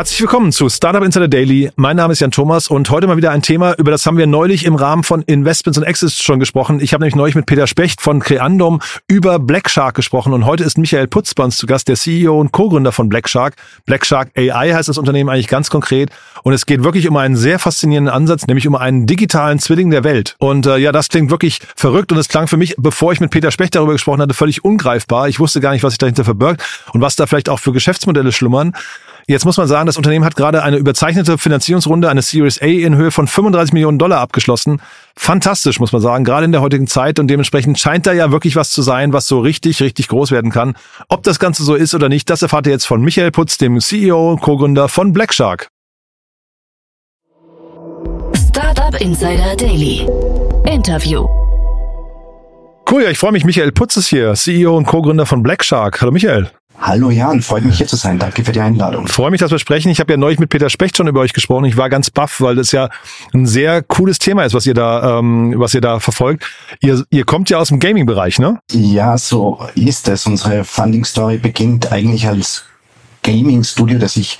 Herzlich willkommen zu Startup Insider Daily. Mein Name ist Jan Thomas und heute mal wieder ein Thema, über das haben wir neulich im Rahmen von Investments und Exits schon gesprochen. Ich habe nämlich neulich mit Peter Specht von Creandum über Black Shark gesprochen und heute ist Michael Putz bei uns zu Gast, der CEO und Co-Gründer von Black Shark. Black Shark AI heißt das Unternehmen eigentlich ganz konkret und es geht wirklich um einen sehr faszinierenden Ansatz, nämlich um einen digitalen Zwilling der Welt. Und äh, ja, das klingt wirklich verrückt und es klang für mich, bevor ich mit Peter Specht darüber gesprochen hatte, völlig ungreifbar. Ich wusste gar nicht, was sich dahinter verbirgt und was da vielleicht auch für Geschäftsmodelle schlummern. Jetzt muss man sagen, das Unternehmen hat gerade eine überzeichnete Finanzierungsrunde, eine Series A in Höhe von 35 Millionen Dollar abgeschlossen. Fantastisch, muss man sagen, gerade in der heutigen Zeit und dementsprechend scheint da ja wirklich was zu sein, was so richtig, richtig groß werden kann. Ob das Ganze so ist oder nicht, das erfahrt ihr jetzt von Michael Putz, dem CEO und Co-Gründer von Black Shark. Startup Insider Daily. Interview. Cool, ja, ich freue mich. Michael Putz ist hier, CEO und Co-Gründer von Black Shark. Hallo Michael. Hallo Jan, freut mich hier zu sein. Danke für die Einladung. Freue mich, dass wir sprechen. Ich habe ja neulich mit Peter Specht schon über euch gesprochen. Ich war ganz baff, weil das ja ein sehr cooles Thema ist, was ihr da, ähm, was ihr da verfolgt. Ihr, ihr kommt ja aus dem Gaming-Bereich, ne? Ja, so ist es. Unsere Funding-Story beginnt eigentlich als Gaming-Studio, das ich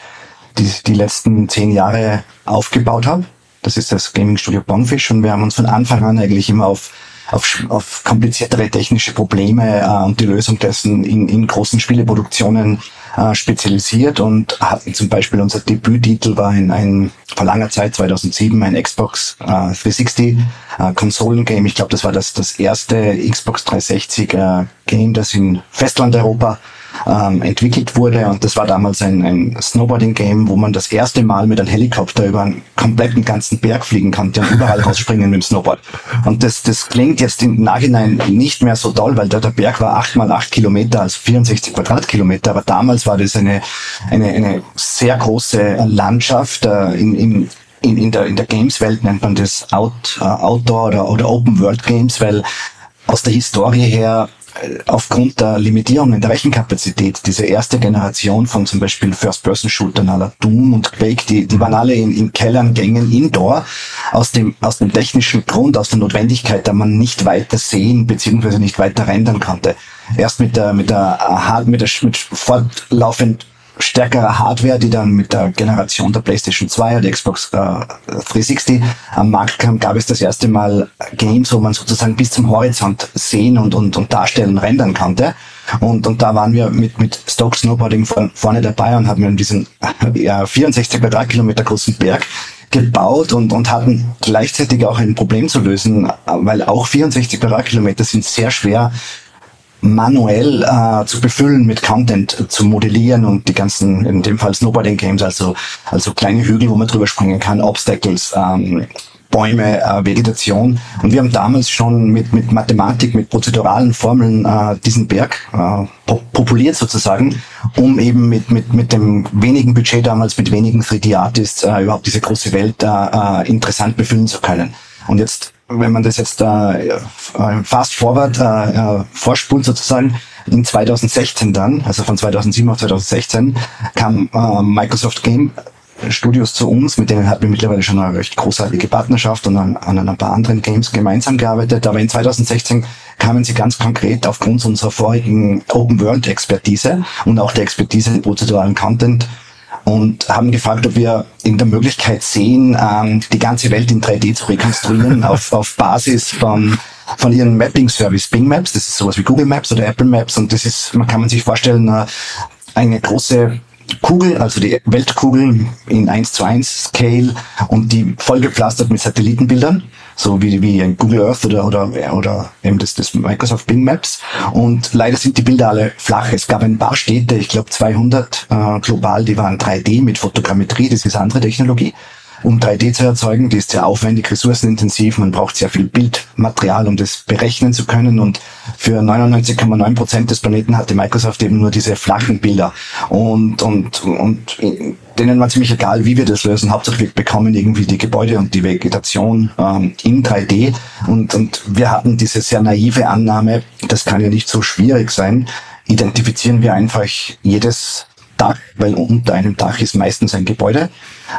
die, die letzten zehn Jahre aufgebaut habe. Das ist das Gaming-Studio Bonfish und wir haben uns von Anfang an eigentlich immer auf auf, auf kompliziertere technische Probleme äh, und die Lösung dessen in, in großen Spieleproduktionen äh, spezialisiert und hatten zum Beispiel unser Debüttitel war ein, ein vor langer Zeit 2007 ein Xbox äh, 360 äh, Konsolengame. Ich glaube, das war das das erste Xbox 360 äh, Game, das in Festlandeuropa ähm, entwickelt wurde. Und das war damals ein, ein Snowboarding-Game, wo man das erste Mal mit einem Helikopter über einen kompletten ganzen Berg fliegen konnte und überall rausspringen mit dem Snowboard. Und das, das klingt jetzt im Nachhinein nicht mehr so toll, weil der, der Berg war acht mal acht Kilometer, also 64 Quadratkilometer. Aber damals war das eine, eine, eine sehr große Landschaft äh, in, in in, in der, in der Games-Welt nennt man das Out, uh, Outdoor oder, oder Open World Games, weil aus der Historie her aufgrund der Limitierungen der Rechenkapazität, diese erste Generation von zum Beispiel First-Person-Shootern aller Doom und Quake, die, die waren alle in, in Kellern, Gängen, Indoor, aus dem, aus dem technischen Grund, aus der Notwendigkeit, da man nicht weiter sehen bzw. nicht weiter rendern konnte. Erst mit der, mit der, Hard, mit der, mit fortlaufend stärkere Hardware, die dann mit der Generation der PlayStation 2 oder Xbox äh, 360 am Markt kam, gab es das erste Mal Games, wo man sozusagen bis zum Horizont sehen und, und, und darstellen, rendern konnte. Und, und da waren wir mit, mit Stoke Snowboarding vorne dabei und haben diesen ja, 64 Quadratkilometer großen Berg gebaut und, und hatten gleichzeitig auch ein Problem zu lösen, weil auch 64 Quadratkilometer sind sehr schwer manuell äh, zu befüllen mit Content, äh, zu modellieren und die ganzen, in dem Fall Snowboarding Games, also, also kleine Hügel, wo man drüber springen kann, Obstacles, ähm, Bäume, äh, Vegetation. Und wir haben damals schon mit, mit Mathematik, mit prozeduralen Formeln äh, diesen Berg äh, populiert sozusagen, um eben mit, mit, mit dem wenigen Budget damals, mit wenigen 3D-Artists äh, überhaupt diese große Welt äh, äh, interessant befüllen zu können. Und jetzt wenn man das jetzt äh, fast forward äh, äh, vorspult sozusagen, in 2016 dann, also von 2007 auf 2016, kam äh, Microsoft Game Studios zu uns, mit denen hatten wir mittlerweile schon eine recht großartige Partnerschaft und an, an ein paar anderen Games gemeinsam gearbeitet. Aber in 2016 kamen sie ganz konkret aufgrund unserer vorigen Open World Expertise und auch der Expertise im prozeduralen Content und haben gefragt, ob wir in der Möglichkeit sehen, ähm, die ganze Welt in 3D zu rekonstruieren auf, auf Basis von von ihren Mapping-Service Bing Maps. Das ist sowas wie Google Maps oder Apple Maps und das ist, man kann man sich vorstellen, eine große Kugel, also die Weltkugel in 1 zu 1 Scale und die vollgepflastert mit Satellitenbildern, so wie, wie Google Earth oder, oder, oder eben das, das Microsoft Bing Maps. Und leider sind die Bilder alle flach. Es gab ein paar Städte, ich glaube 200 äh, global, die waren 3D mit Fotogrammetrie, das ist andere Technologie um 3D zu erzeugen. Die ist sehr aufwendig, ressourcenintensiv. Man braucht sehr viel Bildmaterial, um das berechnen zu können. Und für 99,9 Prozent des Planeten hatte Microsoft eben nur diese flachen Bilder. Und, und, und denen war ziemlich egal, wie wir das lösen. Hauptsache wir bekommen irgendwie die Gebäude und die Vegetation ähm, in 3D. Und, und wir hatten diese sehr naive Annahme, das kann ja nicht so schwierig sein. Identifizieren wir einfach jedes Dach, weil unter einem Dach ist meistens ein Gebäude,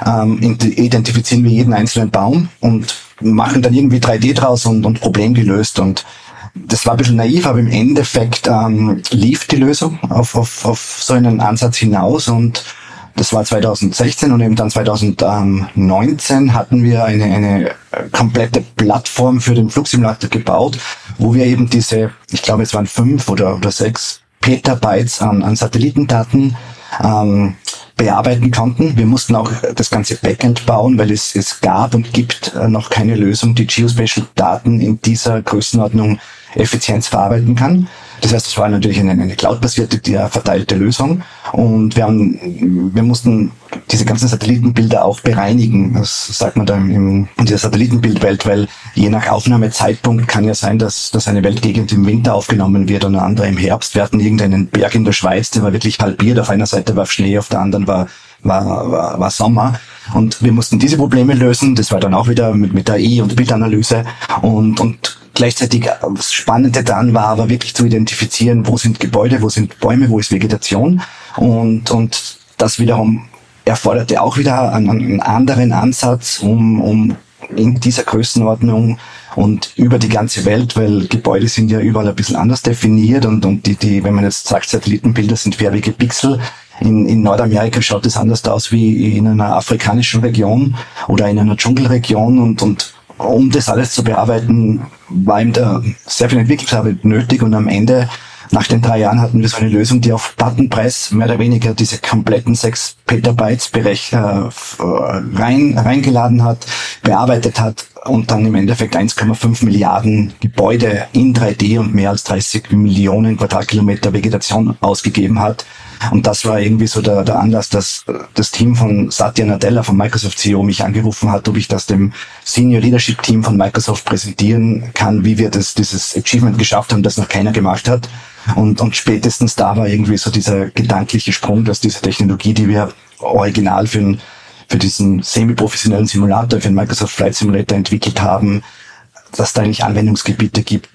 ähm, identifizieren wir jeden einzelnen Baum und machen dann irgendwie 3D draus und, und Problem gelöst und das war ein bisschen naiv, aber im Endeffekt ähm, lief die Lösung auf, auf, auf so einen Ansatz hinaus und Das war 2016 und eben dann 2019 hatten wir eine, eine äh, komplette Plattform für den Flugsimulator gebaut, wo wir eben diese, ich glaube es waren fünf oder, oder sechs Petabytes an, an Satellitendaten ähm, bearbeiten konnten. Wir mussten auch das ganze Backend bauen, weil es, es gab und gibt äh, noch keine Lösung, die Geospatial-Daten in dieser Größenordnung effizient verarbeiten kann. Das heißt, es war natürlich eine, eine cloud-basierte, verteilte Lösung. Und wir, haben, wir mussten diese ganzen Satellitenbilder auch bereinigen. Das sagt man da im, in dieser Satellitenbildwelt, weil je nach Aufnahmezeitpunkt kann ja sein, dass, dass eine Weltgegend im Winter aufgenommen wird und eine andere im Herbst. Wir hatten irgendeinen Berg in der Schweiz, der war wirklich halbiert. Auf einer Seite war Schnee, auf der anderen war, war, war, war Sommer. Und wir mussten diese Probleme lösen. Das war dann auch wieder mit, mit E- und Bildanalyse. Und, und Gleichzeitig äh, das Spannende dann war aber wirklich zu identifizieren, wo sind Gebäude, wo sind Bäume, wo ist Vegetation. Und, und das wiederum erforderte auch wieder einen, einen anderen Ansatz, um, um in dieser Größenordnung und über die ganze Welt, weil Gebäude sind ja überall ein bisschen anders definiert und, und die, die, wenn man jetzt sagt, Satellitenbilder sind färbige Pixel, in, in Nordamerika schaut es anders aus wie in einer afrikanischen Region oder in einer Dschungelregion und, und um das alles zu bearbeiten, war ihm da sehr viel Entwicklungsarbeit nötig und am Ende nach den drei Jahren hatten wir so eine Lösung, die auf Buttonpress mehr oder weniger diese kompletten sechs Petabytes Berech, äh, rein, reingeladen hat, bearbeitet hat und dann im Endeffekt 1,5 Milliarden Gebäude in 3D und mehr als 30 Millionen Quadratkilometer Vegetation ausgegeben hat. Und das war irgendwie so der, der Anlass, dass das Team von Satya Nadella von Microsoft CEO mich angerufen hat, ob ich das dem Senior Leadership Team von Microsoft präsentieren kann, wie wir das, dieses Achievement geschafft haben, das noch keiner gemacht hat. Und, und spätestens da war irgendwie so dieser gedankliche Sprung, dass diese Technologie, die wir original für, einen, für diesen semi-professionellen Simulator, für den Microsoft Flight Simulator entwickelt haben, dass da eigentlich Anwendungsgebiete gibt,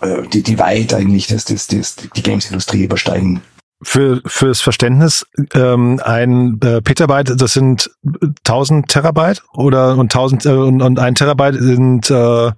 äh, die, die weit eigentlich das, das, das, die Games-Industrie übersteigen. Für fürs Verständnis ähm, ein äh, Petabyte das sind 1000 Terabyte oder und 1000 äh, und, und ein Terabyte sind äh,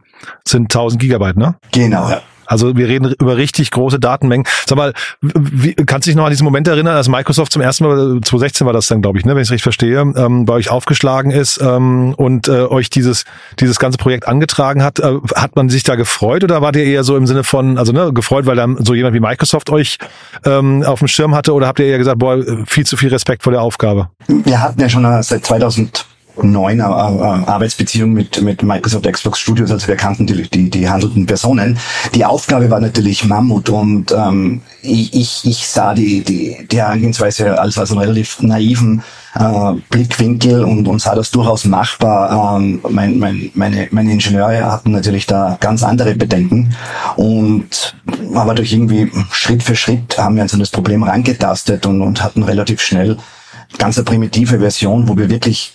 sind 1000 Gigabyte ne? Genau. Ja. Also wir reden über richtig große Datenmengen. Sag mal, wie, kannst du dich noch an diesen Moment erinnern, als Microsoft zum ersten Mal, 2016 war das dann, glaube ich, ne, wenn ich es richtig verstehe, ähm, bei euch aufgeschlagen ist ähm, und äh, euch dieses dieses ganze Projekt angetragen hat? Äh, hat man sich da gefreut oder war der eher so im Sinne von, also ne, gefreut, weil dann so jemand wie Microsoft euch ähm, auf dem Schirm hatte oder habt ihr eher gesagt, boah, viel zu viel Respekt vor der Aufgabe? Wir hatten ja schon äh, seit 2000 neuen äh, äh, Arbeitsbeziehung mit, mit Microsoft Xbox Studios, also wir kannten die, die, die handelnden Personen. Die Aufgabe war natürlich Mammut und ähm, ich, ich, ich sah die, die, die Herangehensweise als, als einen relativ naiven äh, Blickwinkel und, und sah das durchaus machbar. Ähm, mein, mein, meine, meine Ingenieure hatten natürlich da ganz andere Bedenken und aber durch irgendwie Schritt für Schritt haben wir uns an das Problem rangetastet und, und hatten relativ schnell ganz eine primitive Version, wo wir wirklich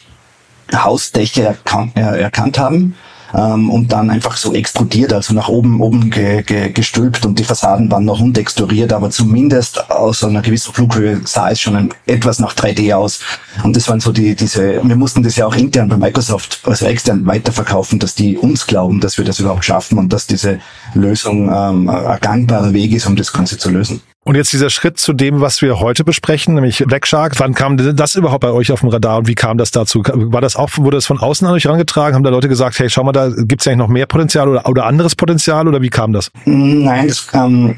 Hausdächer äh, erkannt haben ähm, und dann einfach so extrudiert, also nach oben oben ge, ge, gestülpt und die Fassaden waren noch untexturiert, aber zumindest aus einer gewissen Flughöhe sah es schon ein, etwas nach 3D aus. Und das waren so die diese. Wir mussten das ja auch intern bei Microsoft, also extern weiterverkaufen, dass die uns glauben, dass wir das überhaupt schaffen und dass diese Lösung ähm, ein gangbarer Weg ist, um das Ganze zu lösen. Und jetzt dieser Schritt zu dem, was wir heute besprechen, nämlich Black Shark. Wann kam das überhaupt bei euch auf dem Radar und wie kam das dazu? War das auch, wurde das von außen an euch herangetragen? Haben da Leute gesagt, hey, schau mal, da gibt es eigentlich noch mehr Potenzial oder, oder anderes Potenzial oder wie kam das? Nein, das kam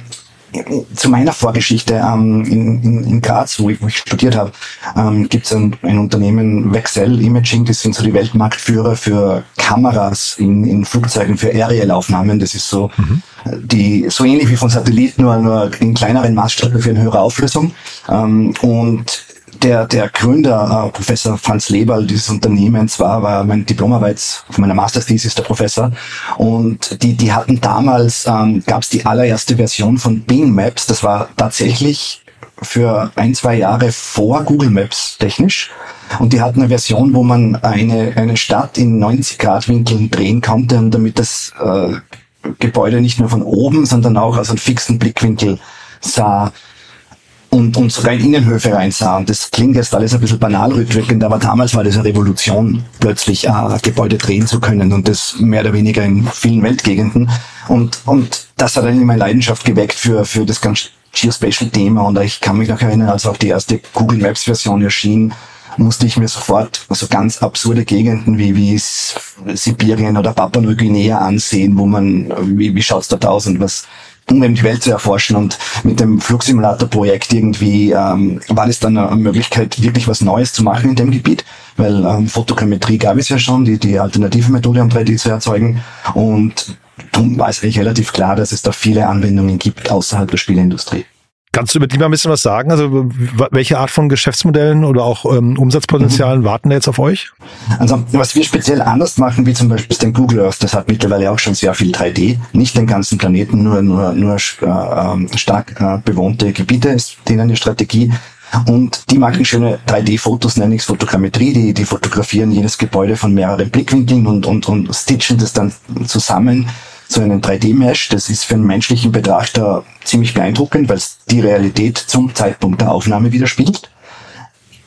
zu meiner Vorgeschichte ähm, in, in, in Graz, wo ich, wo ich studiert habe, ähm, gibt es ein, ein Unternehmen, Vexel Imaging, das sind so die Weltmarktführer für Kameras in, in Flugzeugen, für Aerial-Aufnahmen. Das ist so mhm. Die so ähnlich wie von Satelliten, nur, nur in kleineren Maßstäben für eine höhere Auflösung. Ähm, und der, der Gründer, äh, Professor Franz Leberl dieses Unternehmens war, war mein Diplomarbeit von meiner Masterthesis der Professor. Und die, die hatten damals, ähm, gab es die allererste Version von Bing Maps. Das war tatsächlich für ein, zwei Jahre vor Google Maps technisch. Und die hatten eine Version, wo man eine, eine Stadt in 90 Grad Winkeln drehen konnte und damit das äh, Gebäude nicht nur von oben, sondern auch aus einem fixen Blickwinkel sah und, und sogar in Innenhöfe reinsah. Und das klingt jetzt alles ein bisschen banal rückwirkend, aber damals war das eine Revolution, plötzlich äh, Gebäude drehen zu können und das mehr oder weniger in vielen Weltgegenden. Und, und das hat dann meine Leidenschaft geweckt für, für das ganz Geospatial-Thema und ich kann mich noch erinnern, als auch die erste Google Maps-Version erschien, musste ich mir sofort so ganz absurde Gegenden wie, wie Sibirien oder Papua-Neuguinea ansehen, wo man, wie, wie schaut's dort aus und was, um eben die Welt zu erforschen. Und mit dem Flugsimulator-Projekt irgendwie ähm, war das dann eine Möglichkeit, wirklich was Neues zu machen in dem Gebiet, weil ähm, Fotogrammetrie gab es ja schon, die, die alternative Methode, um 3D zu erzeugen. Und darum war es eigentlich relativ klar, dass es da viele Anwendungen gibt außerhalb der Spieleindustrie. Kannst du über die mal ein bisschen was sagen? Also welche Art von Geschäftsmodellen oder auch ähm, Umsatzpotenzialen mhm. warten da jetzt auf euch? Also was wir speziell anders machen, wie zum Beispiel den Google Earth, das hat mittlerweile auch schon sehr viel 3D. Nicht den ganzen Planeten, nur nur nur äh, ähm, stark äh, bewohnte Gebiete ist denen die Strategie. Und die machen schöne 3D-Fotos, nenne ich es Fotogrammetrie, die, die fotografieren jedes Gebäude von mehreren Blickwinkeln und, und, und stitchen das dann zusammen so einen 3D-Mesh. Das ist für einen menschlichen Betrachter ziemlich beeindruckend, weil es die Realität zum Zeitpunkt der Aufnahme widerspiegelt.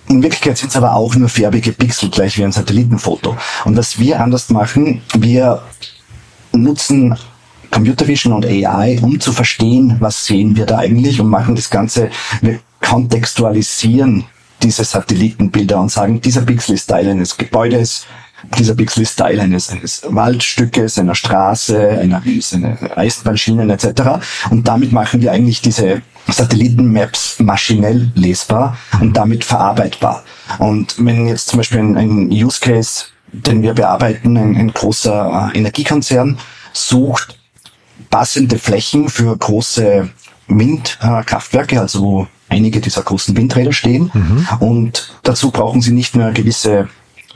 In Wirklichkeit sind es aber auch nur färbige Pixel, gleich wie ein Satellitenfoto. Und was wir anders machen, wir nutzen Computer Vision und AI, um zu verstehen, was sehen wir da eigentlich und machen das Ganze, wir kontextualisieren diese Satellitenbilder und sagen, dieser Pixel ist Teil eines Gebäudes, dieser Teil eines, eines Waldstückes, einer Straße, einer, einer Eisenbahnschienen etc. Und damit machen wir eigentlich diese Satellitenmaps maschinell lesbar und damit verarbeitbar. Und wenn jetzt zum Beispiel ein, ein Use Case, den wir bearbeiten, ein, ein großer äh, Energiekonzern sucht passende Flächen für große Windkraftwerke, also wo einige dieser großen Windräder stehen. Mhm. Und dazu brauchen sie nicht nur gewisse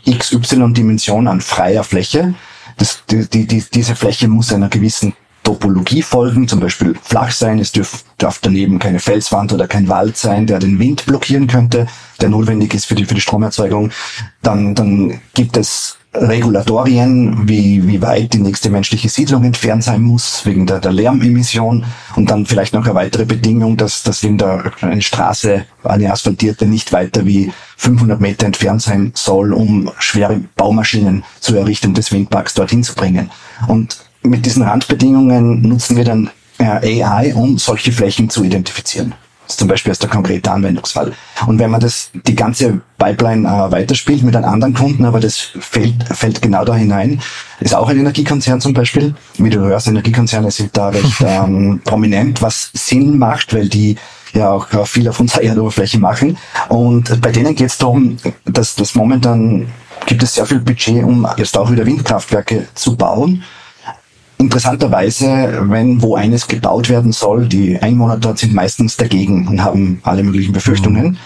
XY-Dimension an freier Fläche. Das, die, die, diese Fläche muss einer gewissen Topologie folgen, zum Beispiel flach sein, es dürf, darf daneben keine Felswand oder kein Wald sein, der den Wind blockieren könnte, der notwendig ist für die, für die Stromerzeugung. Dann, dann gibt es Regulatorien, wie, wie weit die nächste menschliche Siedlung entfernt sein muss, wegen der, der Lärmemission. Und dann vielleicht noch eine weitere Bedingung, dass, dass in der eine Straße, eine asphaltierte, nicht weiter wie 500 Meter entfernt sein soll, um schwere Baumaschinen zu errichten, des Windparks dorthin zu bringen. Und mit diesen Randbedingungen nutzen wir dann äh, AI, um solche Flächen zu identifizieren zum Beispiel ist der konkrete Anwendungsfall. Und wenn man das, die ganze Pipeline äh, weiterspielt mit einem anderen Kunden, aber das fällt, fällt genau da hinein, ist auch ein Energiekonzern zum Beispiel. Wie du hörst, Energiekonzerne sind da recht ähm, prominent, was Sinn macht, weil die ja auch viel auf unserer Erdoberfläche machen. Und bei denen geht es darum, dass das momentan gibt es sehr viel Budget, um jetzt auch wieder Windkraftwerke zu bauen. Interessanterweise, wenn wo eines gebaut werden soll, die Einwohner dort sind meistens dagegen und haben alle möglichen Befürchtungen.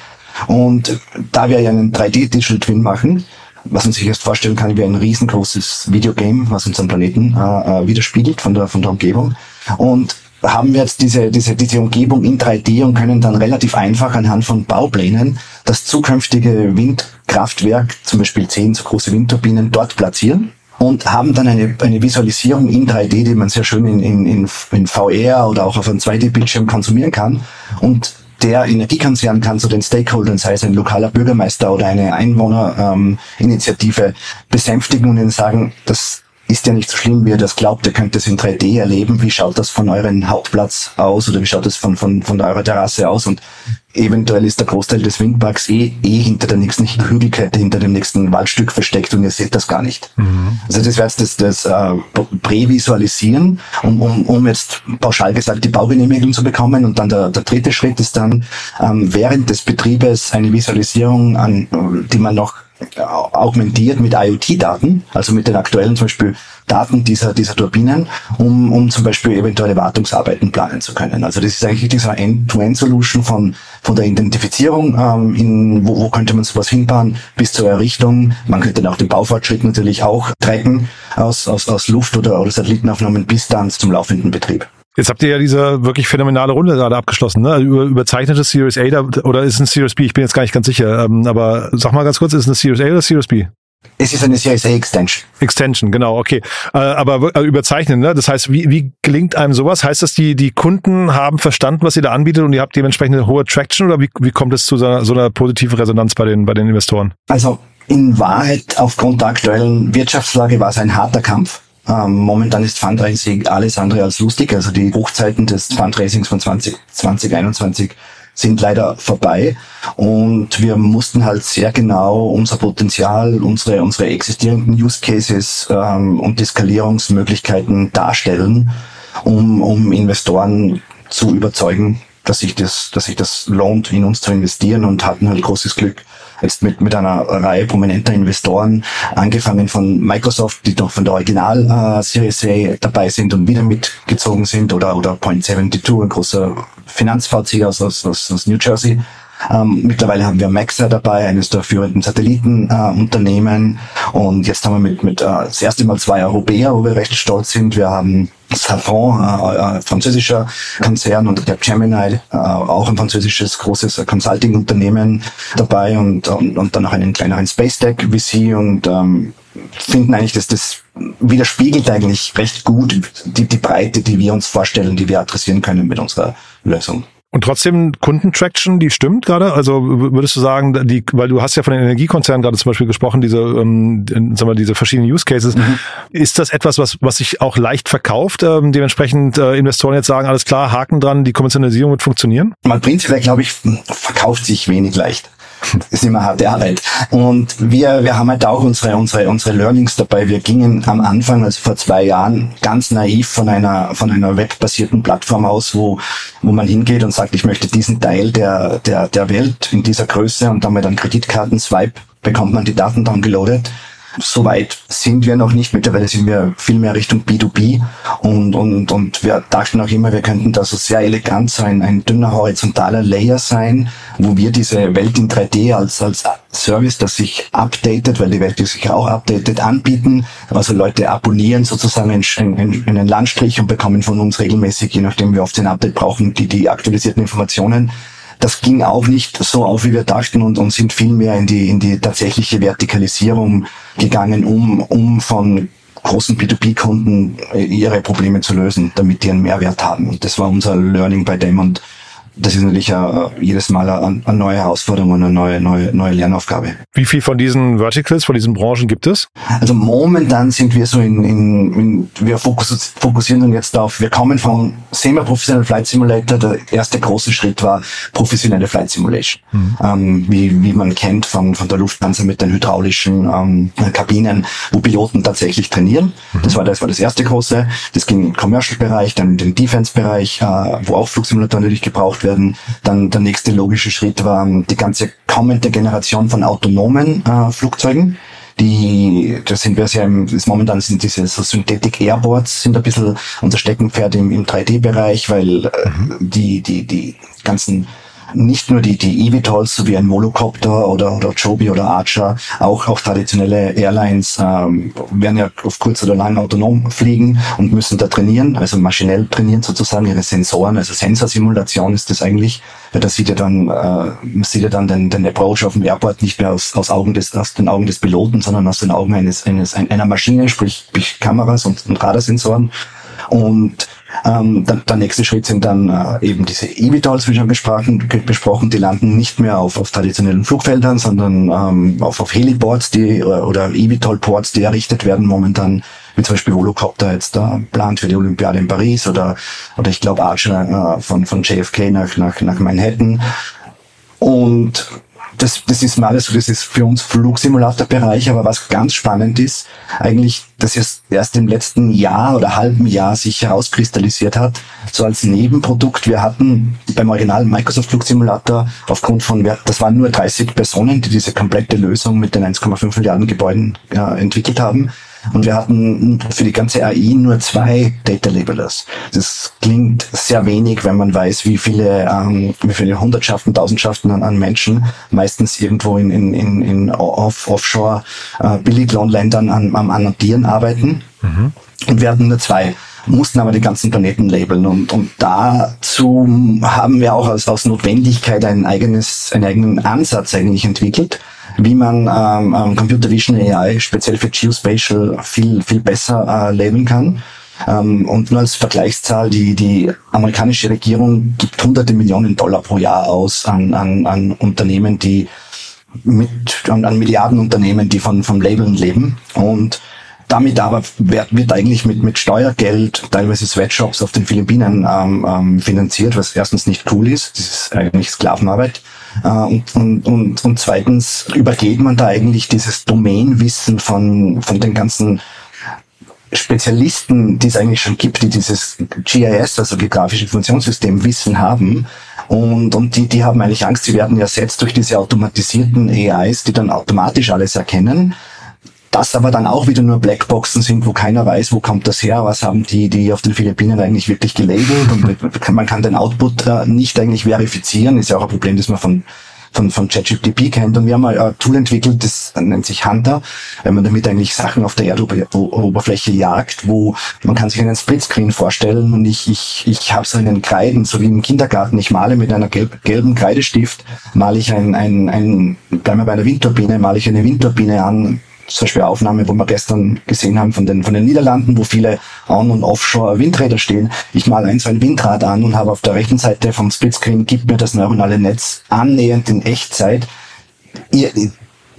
Und da wir ja einen 3D-Digital Twin machen, was man sich erst vorstellen kann, wie ein riesengroßes Videogame, was unseren Planeten äh, äh, widerspiegelt von der, von der Umgebung. Und haben wir jetzt diese, diese, diese Umgebung in 3D und können dann relativ einfach anhand von Bauplänen das zukünftige Windkraftwerk, zum Beispiel zehn so große Windturbinen, dort platzieren und haben dann eine, eine Visualisierung in 3D, die man sehr schön in, in, in, in VR oder auch auf einem 2D-Bildschirm konsumieren kann. Und der Energiekonzern kann zu den Stakeholdern, sei es ein lokaler Bürgermeister oder eine Einwohnerinitiative, ähm, besänftigen und ihnen sagen, das ist ja nicht so schlimm, wie ihr das glaubt. Ihr könnt das in 3D erleben. Wie schaut das von eurem Hauptplatz aus oder wie schaut das von, von, von eurer Terrasse aus? Und eventuell ist der Großteil des Windparks eh, eh hinter der nächsten Hügelkette, hinter dem nächsten Waldstück versteckt und ihr seht das gar nicht. Mhm. Also das wäre jetzt das, das äh, Prävisualisieren, um, um, um jetzt pauschal gesagt die Baugenehmigung zu bekommen. Und dann der, der dritte Schritt ist dann ähm, während des Betriebes eine Visualisierung, an, die man noch augmentiert mit IoT-Daten, also mit den aktuellen zum Beispiel Daten dieser, dieser Turbinen, um, um zum Beispiel eventuelle Wartungsarbeiten planen zu können. Also das ist eigentlich diese End-to-End-Solution von, von der Identifizierung, ähm, in, wo, wo könnte man sowas hinbauen, bis zur Errichtung. Man könnte dann auch den Baufortschritt natürlich auch tracken aus, aus, aus Luft- oder, oder Satellitenaufnahmen bis dann zum laufenden Betrieb. Jetzt habt ihr ja diese wirklich phänomenale Runde gerade abgeschlossen, ne? Über, überzeichnete Series A da, oder ist es ein Series B? Ich bin jetzt gar nicht ganz sicher. Ähm, aber sag mal ganz kurz, ist es eine Series A oder Series B? Es ist eine Series A Extension. Extension, genau, okay. Äh, aber äh, überzeichnen, ne? Das heißt, wie, wie gelingt einem sowas? Heißt das, die, die Kunden haben verstanden, was ihr da anbietet und ihr habt dementsprechend eine hohe Traction oder wie, wie kommt es zu so einer, so einer positiven Resonanz bei den, bei den Investoren? Also in Wahrheit, aufgrund der aktuellen Wirtschaftslage war es ein harter Kampf Ähm, momentan ist Fundraising alles andere als lustig. Also die Hochzeiten des Fundraisings von 20, 2021 sind leider vorbei und wir mussten halt sehr genau unser Potenzial, unsere, unsere existierenden Use Cases ähm, und die Skalierungsmöglichkeiten darstellen, um, um Investoren zu überzeugen, dass sich das, dass sich das lohnt, in uns zu investieren und hatten halt großes Glück, jetzt mit, mit einer Reihe prominenter Investoren, angefangen von Microsoft, die doch von der Original äh, Series A dabei sind und wieder mitgezogen sind, oder, oder Point72, ein großer Finanz-VC aus, aus, aus New Jersey. Ähm, mittlerweile haben wir Maxa dabei, eines der führenden Satellitenunternehmen. Äh, und jetzt haben wir mit, mit äh, das erste Mal zwei Europäer, wo wir recht stolz sind. Wir haben Safran, äh, äh, französischer Konzern und der Gemini, äh, auch ein französisches großes Consulting-Unternehmen dabei und, und, und dann noch einen kleineren Space Tech VC und ähm, finden eigentlich, dass das widerspiegelt eigentlich recht gut die, die Breite, die wir uns vorstellen, die wir adressieren können mit unserer Lösung. Und trotzdem Kundentraction, die stimmt gerade? Also würdest du sagen, die, weil du hast ja von den Energiekonzernen gerade zum Beispiel gesprochen, diese, ähm, sagen wir, diese verschiedenen Use Cases. Mhm. Ist das etwas, was, was sich auch leicht verkauft? Ähm, dementsprechend äh, Investoren jetzt sagen, alles klar, Haken dran, die Kommerzialisierung wird funktionieren? Mal prinzipiell, glaube ich, verkauft sich wenig leicht ist immer harte Arbeit. Und wir, wir haben halt auch unsere, unsere, unsere Learnings dabei. Wir gingen am Anfang, also vor zwei Jahren, ganz naiv von einer, von einer webbasierten Plattform aus, wo, wo man hingeht und sagt, ich möchte diesen Teil der, der, der Welt in dieser Größe und dann mit einem Kreditkarten-Swipe bekommt man die Daten downgeloadet Soweit sind wir noch nicht. Mittlerweile sind wir viel mehr Richtung B2B und, und, und wir dachten auch immer, wir könnten da so sehr elegant sein, ein dünner horizontaler Layer sein, wo wir diese Welt in 3D als, als Service, das sich updatet, weil die Welt sich auch updatet, anbieten. Also Leute abonnieren sozusagen einen, einen Landstrich und bekommen von uns regelmäßig, je nachdem wie oft sie ein Update brauchen, die, die aktualisierten Informationen das ging auch nicht so auf, wie wir dachten und, und sind viel mehr in die, in die tatsächliche Vertikalisierung gegangen, um, um von großen B2B-Kunden ihre Probleme zu lösen, damit die einen Mehrwert haben. Und das war unser Learning bei dem und das ist natürlich uh, jedes Mal eine, eine, neue Herausforderung und eine neue, neue, neue Lernaufgabe. Wie viel von diesen Verticals, von diesen Branchen gibt es? Also momentan sind wir so in, in, in wir fokus, fokussieren uns jetzt auf, wir kommen vom semi-professionellen Flight Simulator, der erste große Schritt war professionelle Flight Simulation. Mhm. Ähm, wie, wie man kennt von, von der Lufthansa mit den hydraulischen ähm, Kabinen, wo Piloten tatsächlich trainieren. Mhm. Das war das war das erste große. Das ging im Commercial-Bereich, dann in den Defense-Bereich, äh, wo auch Flugsimulatoren natürlich gebraucht werden. Dann der nächste logische Schritt war die ganze kommende Generation von autonomen äh, Flugzeugen. Die, das sind wir sehr im, ist momentan sind diese so Synthetic Airboards sind ein bisschen unser Steckenpferd im, im 3D-Bereich, weil äh, mhm. die, die, die ganzen nicht nur die, die eVTOLs, so wie ein Volocopter oder, oder Joby oder Archer, auch, auch traditionelle Airlines ähm, werden ja auf kurz oder lang autonom fliegen und müssen da trainieren, also maschinell trainieren sozusagen ihre Sensoren, also Sensorsimulation ist das eigentlich. Ja, da sieht ja dann, äh, sieht ja dann den, den Approach auf dem Airport nicht mehr aus, aus, Augen des, aus den Augen des Piloten, sondern aus den Augen eines, eines einer Maschine, sprich, sprich Kameras und, und Radarsensoren. Und ähm, der, der nächste Schritt sind dann äh, eben diese eVTOLs, wie schon besprochen, besprochen, die landen nicht mehr auf, auf traditionellen Flugfeldern, sondern ähm, auf, auf Heliports die, oder eVTOL-Ports, die errichtet werden momentan, wie zum Beispiel Volocopter jetzt da plant für die Olympiade in Paris oder, oder ich glaube Archer äh, von, von JFK nach, nach, nach Manhattan. Und das, das ist mal so, das ist für uns Flugsimulatorbereich, aber was ganz spannend ist, eigentlich, dass es erst im letzten Jahr oder halben Jahr sich herauskristallisiert hat, so als Nebenprodukt. Wir hatten beim originalen Microsoft Flugsimulator aufgrund von, das waren nur 30 Personen, die diese komplette Lösung mit den 1,5 Milliarden Gebäuden ja, entwickelt haben. Und wir hatten für die ganze AI nur zwei Data Labelers. Das klingt sehr wenig, wenn man weiß, wie viele, ähm, wie viele Hundertschaften, Tausendschaften an, an Menschen meistens irgendwo in, in, in, in off, Offshore äh, Billiglohnländern an, am Annotieren arbeiten. Mhm. Und wir hatten nur zwei mussten aber die ganzen Planeten labeln und, und dazu haben wir auch aus, aus Notwendigkeit ein eigenes, einen eigenen Ansatz eigentlich entwickelt, wie man ähm, Computer Vision AI speziell für Geospatial viel, viel besser äh, labeln kann. Ähm, und nur als Vergleichszahl, die, die amerikanische Regierung gibt hunderte Millionen Dollar pro Jahr aus an, an, an Unternehmen, die mit, an, an Milliardenunternehmen, die von, vom Labeln leben. Und damit aber wird, wird eigentlich mit, mit Steuergeld teilweise Sweatshops auf den Philippinen ähm, ähm, finanziert, was erstens nicht cool ist, das ist eigentlich Sklavenarbeit. Äh, und, und, und, und zweitens übergeht man da eigentlich dieses Domainwissen von, von den ganzen Spezialisten, die es eigentlich schon gibt, die dieses GIS, also geografische Informationssystem, Wissen haben. Und, und die, die haben eigentlich Angst, sie werden ersetzt durch diese automatisierten AIs, die dann automatisch alles erkennen das aber dann auch wieder nur Blackboxen sind, wo keiner weiß, wo kommt das her, was haben die, die auf den Philippinen eigentlich wirklich gelabelt und man kann den Output äh, nicht eigentlich verifizieren, ist ja auch ein Problem, das man von von, von ChatGPT kennt. Und wir haben mal ein Tool entwickelt, das nennt sich Hunter, wenn man damit eigentlich Sachen auf der Erdoberfläche jagt, wo man kann sich einen Splitscreen vorstellen und ich, ich, ich habe so einen Kreiden, so wie im Kindergarten. Ich male mit einer gelb, gelben Kreidestift, male ich ein, ein, ein, bleiben wir bei einer Windturbine, male ich eine Windturbine an, zum Beispiel Aufnahme, wo wir gestern gesehen haben von den, von den Niederlanden, wo viele On- und Offshore-Windräder stehen. Ich mal ein so ein Windrad an und habe auf der rechten Seite vom Splitscreen, gibt mir das neuronale Netz annähernd in Echtzeit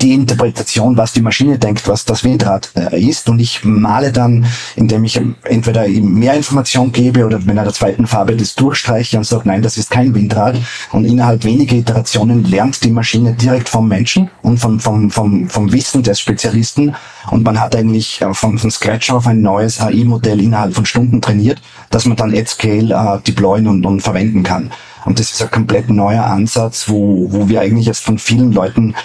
die Interpretation, was die Maschine denkt, was das Windrad äh, ist. Und ich male dann, indem ich entweder ihm mehr Information gebe oder mit einer zweiten Farbe das durchstreiche und sage, nein, das ist kein Windrad. Und innerhalb weniger Iterationen lernt die Maschine direkt vom Menschen und vom, vom, vom, vom Wissen des Spezialisten. Und man hat eigentlich äh, von, von Scratch auf ein neues AI-Modell innerhalb von Stunden trainiert, dass man dann at scale äh, deployen und, und verwenden kann. Und das ist ein komplett neuer Ansatz, wo, wo wir eigentlich jetzt von vielen Leuten,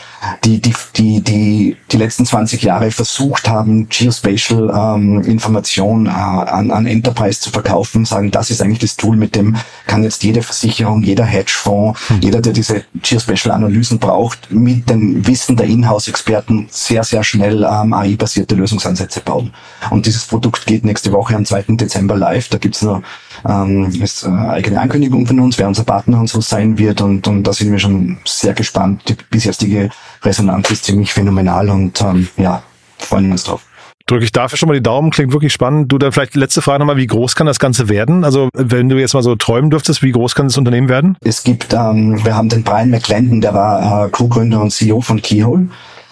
die die, die, die, die letzten 20 Jahre versucht haben, Geospatial ähm, Information äh, an, an Enterprise zu verkaufen, sagen, das ist eigentlich das Tool, mit dem kann jetzt jede Versicherung, jeder Hedgefonds, mhm. jeder, der diese Geospatial Analysen braucht, mit dem Wissen der Inhouse-Experten sehr, sehr schnell ähm, AI-basierte Lösungsansätze bauen. Und dieses Produkt geht nächste Woche am 2. Dezember live. Da gibt's nur ähm, ist eine eigene Ankündigung von uns, wer unser Partner und so sein wird. Und, und da sind wir schon sehr gespannt. Die bisherige Resonanz ist ziemlich phänomenal und ähm, ja, freuen uns drauf drücke ich dafür schon mal die Daumen, klingt wirklich spannend. Du, dann vielleicht letzte Frage nochmal, wie groß kann das Ganze werden? Also wenn du jetzt mal so träumen dürftest, wie groß kann das Unternehmen werden? Es gibt, ähm, wir haben den Brian McClendon, der war äh, Co-Gründer und CEO von Keyhole.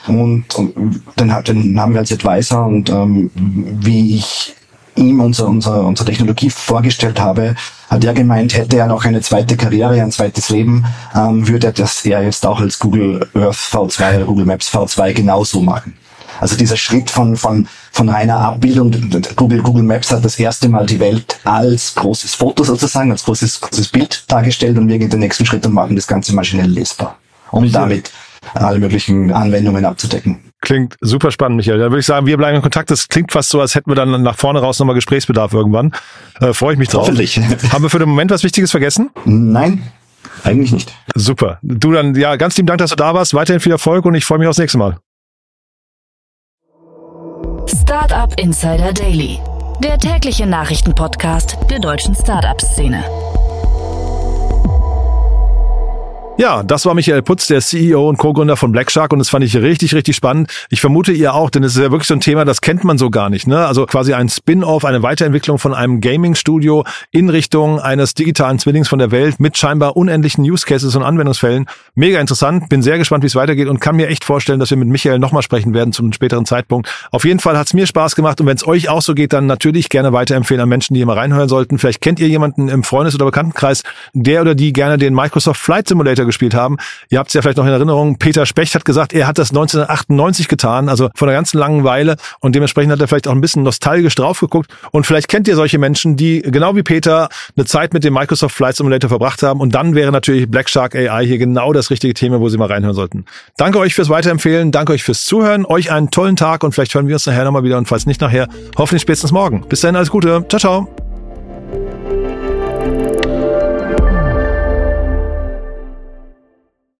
Und, und den, den haben wir als Advisor und ähm, wie ich ihm unser, unser, unsere Technologie vorgestellt habe, hat er gemeint, hätte er noch eine zweite Karriere, ein zweites Leben, ähm, würde er das er jetzt auch als Google Earth V2 Google Maps V2 genauso machen. Also dieser Schritt von, von, von reiner Abbildung, Google, Google Maps hat das erste Mal die Welt als großes Foto sozusagen, als großes, großes Bild dargestellt und wir gehen den nächsten Schritt und machen das Ganze maschinell lesbar, um damit alle möglichen Anwendungen abzudecken. Klingt super spannend, Michael. Dann würde ich sagen, wir bleiben in Kontakt. Das klingt fast so, als hätten wir dann nach vorne raus nochmal Gesprächsbedarf irgendwann. Äh, Freue ich mich drauf. Hoffentlich. Haben wir für den Moment was Wichtiges vergessen? Nein, eigentlich nicht. Super. Du dann, ja, ganz lieben Dank, dass du da warst. Weiterhin viel Erfolg und ich freue mich aufs nächste Mal. Startup Insider Daily, der tägliche Nachrichtenpodcast der deutschen Startup-Szene. Ja, das war Michael Putz, der CEO und Co-Gründer von Black Shark und das fand ich richtig, richtig spannend. Ich vermute ihr auch, denn es ist ja wirklich so ein Thema, das kennt man so gar nicht. Ne? Also quasi ein Spin-off, eine Weiterentwicklung von einem Gaming-Studio in Richtung eines digitalen Zwillings von der Welt mit scheinbar unendlichen Use Cases und Anwendungsfällen. Mega interessant, bin sehr gespannt, wie es weitergeht und kann mir echt vorstellen, dass wir mit Michael nochmal sprechen werden zu einem späteren Zeitpunkt. Auf jeden Fall hat es mir Spaß gemacht und wenn es euch auch so geht, dann natürlich gerne weiterempfehlen an Menschen, die immer reinhören sollten. Vielleicht kennt ihr jemanden im Freundes- oder Bekanntenkreis, der oder die gerne den Microsoft Flight Simulator gespielt haben. Ihr habt es ja vielleicht noch in Erinnerung, Peter Specht hat gesagt, er hat das 1998 getan, also vor einer ganzen langen Weile. Und dementsprechend hat er vielleicht auch ein bisschen nostalgisch drauf geguckt. Und vielleicht kennt ihr solche Menschen, die genau wie Peter eine Zeit mit dem Microsoft Flight Simulator verbracht haben. Und dann wäre natürlich Black Shark AI hier genau das richtige Thema, wo Sie mal reinhören sollten. Danke euch fürs Weiterempfehlen, danke euch fürs Zuhören, euch einen tollen Tag. Und vielleicht hören wir uns nachher nochmal wieder. Und falls nicht nachher, hoffentlich spätestens morgen. Bis dahin alles Gute, ciao, ciao.